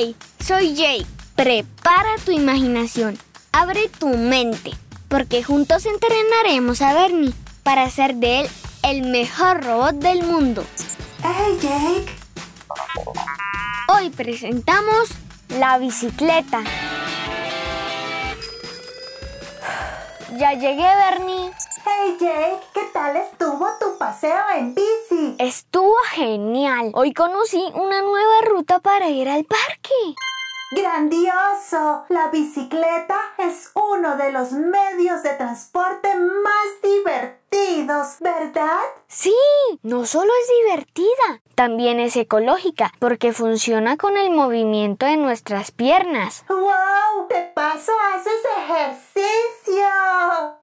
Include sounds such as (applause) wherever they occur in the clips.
Hey, soy Jake. Prepara tu imaginación. Abre tu mente. Porque juntos entrenaremos a Bernie para hacer de él el mejor robot del mundo. Hey, Jake. Hoy presentamos la bicicleta. Ya llegué, Bernie. Hey, Jake, ¿qué tal estuvo tu paseo en bici? Estuvo genial. Hoy conocí una nueva ruta para ir al parque. ¡Grandioso! La bicicleta es uno de los medios de transporte más divertidos, ¿verdad? Sí, no solo es divertida, también es ecológica porque funciona con el movimiento de nuestras piernas. ¡Wow! De paso haces ejercicio.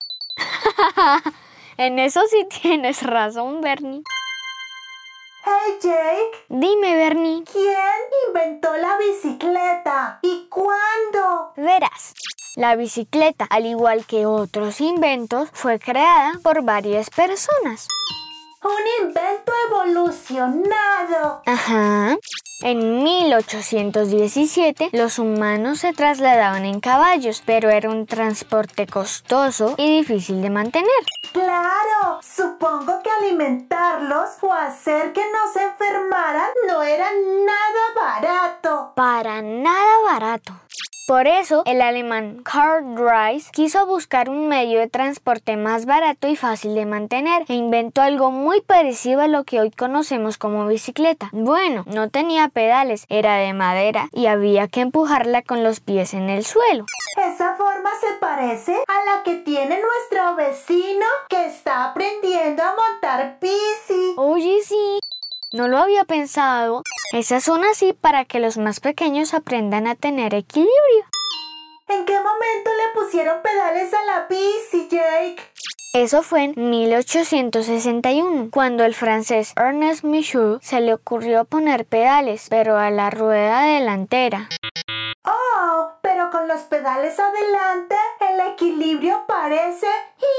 (laughs) en eso sí tienes razón, Bernie. Hey Jake. Dime, Bernie. ¿Quién inventó la bicicleta? ¿Y cuándo? Verás. La bicicleta, al igual que otros inventos, fue creada por varias personas. Un invento evolucionado. Ajá. En 1817 los humanos se trasladaban en caballos, pero era un transporte costoso y difícil de mantener. Claro, supongo que alimentarlos o hacer que no se enfermaran no era nada barato. Para nada barato. Por eso, el alemán Karl Dreis quiso buscar un medio de transporte más barato y fácil de mantener e inventó algo muy parecido a lo que hoy conocemos como bicicleta. Bueno, no tenía pedales, era de madera y había que empujarla con los pies en el suelo. Esa forma se parece a la que tiene nuestro vecino que está aprendiendo a montar bici. Oye, sí. No lo había pensado. Esas son así para que los más pequeños aprendan a tener equilibrio. ¿En qué momento le pusieron pedales a la bici, Jake? Eso fue en 1861, cuando el francés Ernest Michaud se le ocurrió poner pedales, pero a la rueda delantera. Con los pedales adelante el equilibrio parece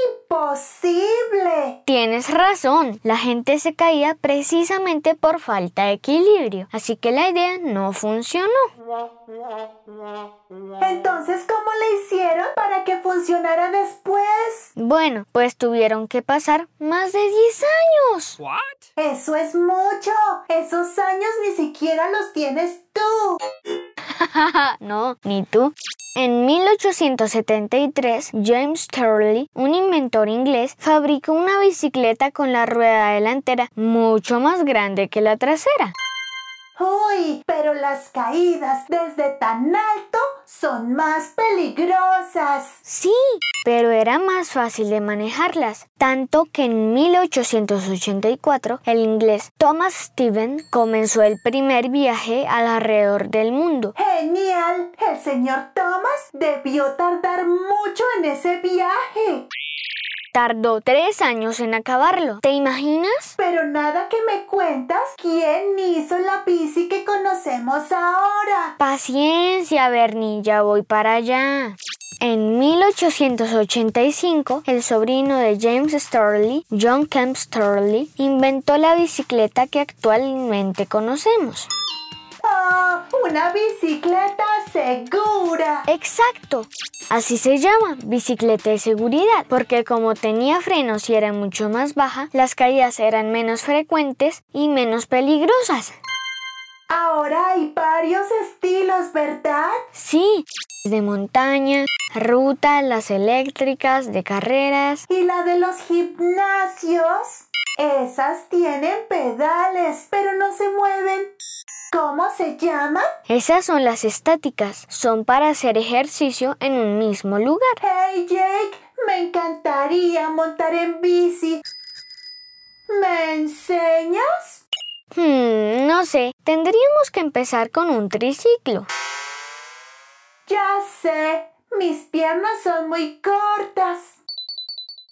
imposible. Tienes razón, la gente se caía precisamente por falta de equilibrio, así que la idea no funcionó. Entonces, ¿cómo le hicieron para que funcionara después? Bueno, pues tuvieron que pasar más de 10 años. Eso es mucho. Esos años ni siquiera los tienes tú. (laughs) no, ni tú. En 1873, James Turley, un inventor inglés, fabricó una bicicleta con la rueda delantera mucho más grande que la trasera. Uy, pero las caídas desde tan alto son más peligrosas. Sí, pero era más fácil de manejarlas, tanto que en 1884 el inglés Thomas Steven comenzó el primer viaje alrededor del mundo. ¡Genial! El señor Thomas debió tardar mucho en ese viaje. Tardó tres años en acabarlo. ¿Te imaginas? Pero nada que me cuentas. ¿Quién hizo la bici que conocemos ahora? Paciencia, Bernie. Ya voy para allá. En 1885, el sobrino de James Sturley, John Kemp Sturley, inventó la bicicleta que actualmente conocemos. ¡Una bicicleta segura! Exacto. Así se llama, bicicleta de seguridad, porque como tenía frenos y era mucho más baja, las caídas eran menos frecuentes y menos peligrosas. Ahora hay varios estilos, ¿verdad? Sí, de montaña, ruta, las eléctricas, de carreras. ¿Y la de los gimnasios? Esas tienen pedales, pero no se mueven. ¿Cómo se llama? Esas son las estáticas. Son para hacer ejercicio en un mismo lugar. Hey Jake, me encantaría montar en bici. ¿Me enseñas? Hmm, no sé. Tendríamos que empezar con un triciclo. Ya sé. Mis piernas son muy cortas.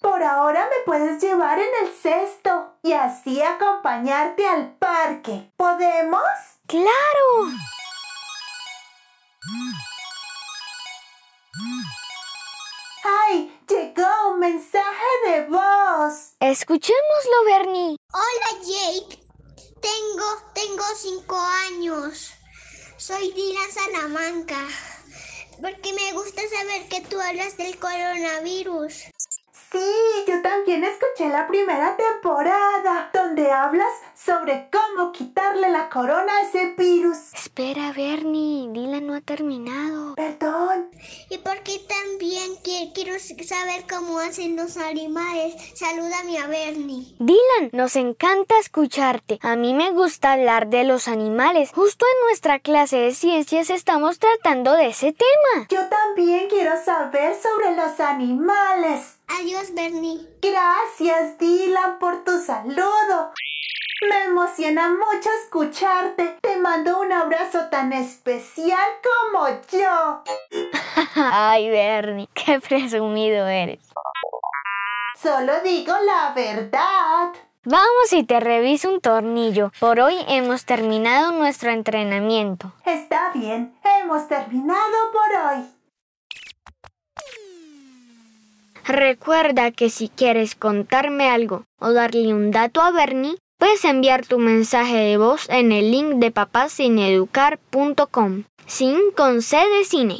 Por ahora me puedes llevar en el cesto y así acompañarte al parque. ¿Podemos? ¡Claro! ¡Ay! Llegó un mensaje de voz. Escuchémoslo, Bernie. Hola, Jake. Tengo, tengo cinco años. Soy Dylan Salamanca, porque me gusta saber que tú hablas del coronavirus. Sí, yo también escuché la primera temporada, donde hablas sobre cómo quitarle la corona a ese virus. Espera, Bernie, Dylan no ha terminado. Perdón. Y porque también quiero saber cómo hacen los animales. Salúdame a Bernie. Dylan, nos encanta escucharte. A mí me gusta hablar de los animales. Justo en nuestra clase de ciencias estamos tratando de ese tema. Yo también quiero saber sobre los animales. Adiós, Bernie. Gracias, Dylan, por tu saludo. Me emociona mucho escucharte. Te mando un abrazo tan especial como yo. (laughs) Ay, Bernie, qué presumido eres. Solo digo la verdad. Vamos y te reviso un tornillo. Por hoy hemos terminado nuestro entrenamiento. Está bien, hemos terminado por hoy. Recuerda que si quieres contarme algo o darle un dato a Bernie, puedes enviar tu mensaje de voz en el link de papassineducar.com, sin con C de cine.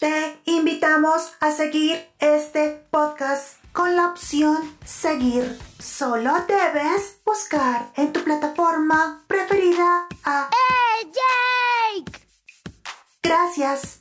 Te invitamos a seguir este podcast con la opción seguir. Solo debes buscar en tu plataforma preferida a ¡Hey, Jake! Gracias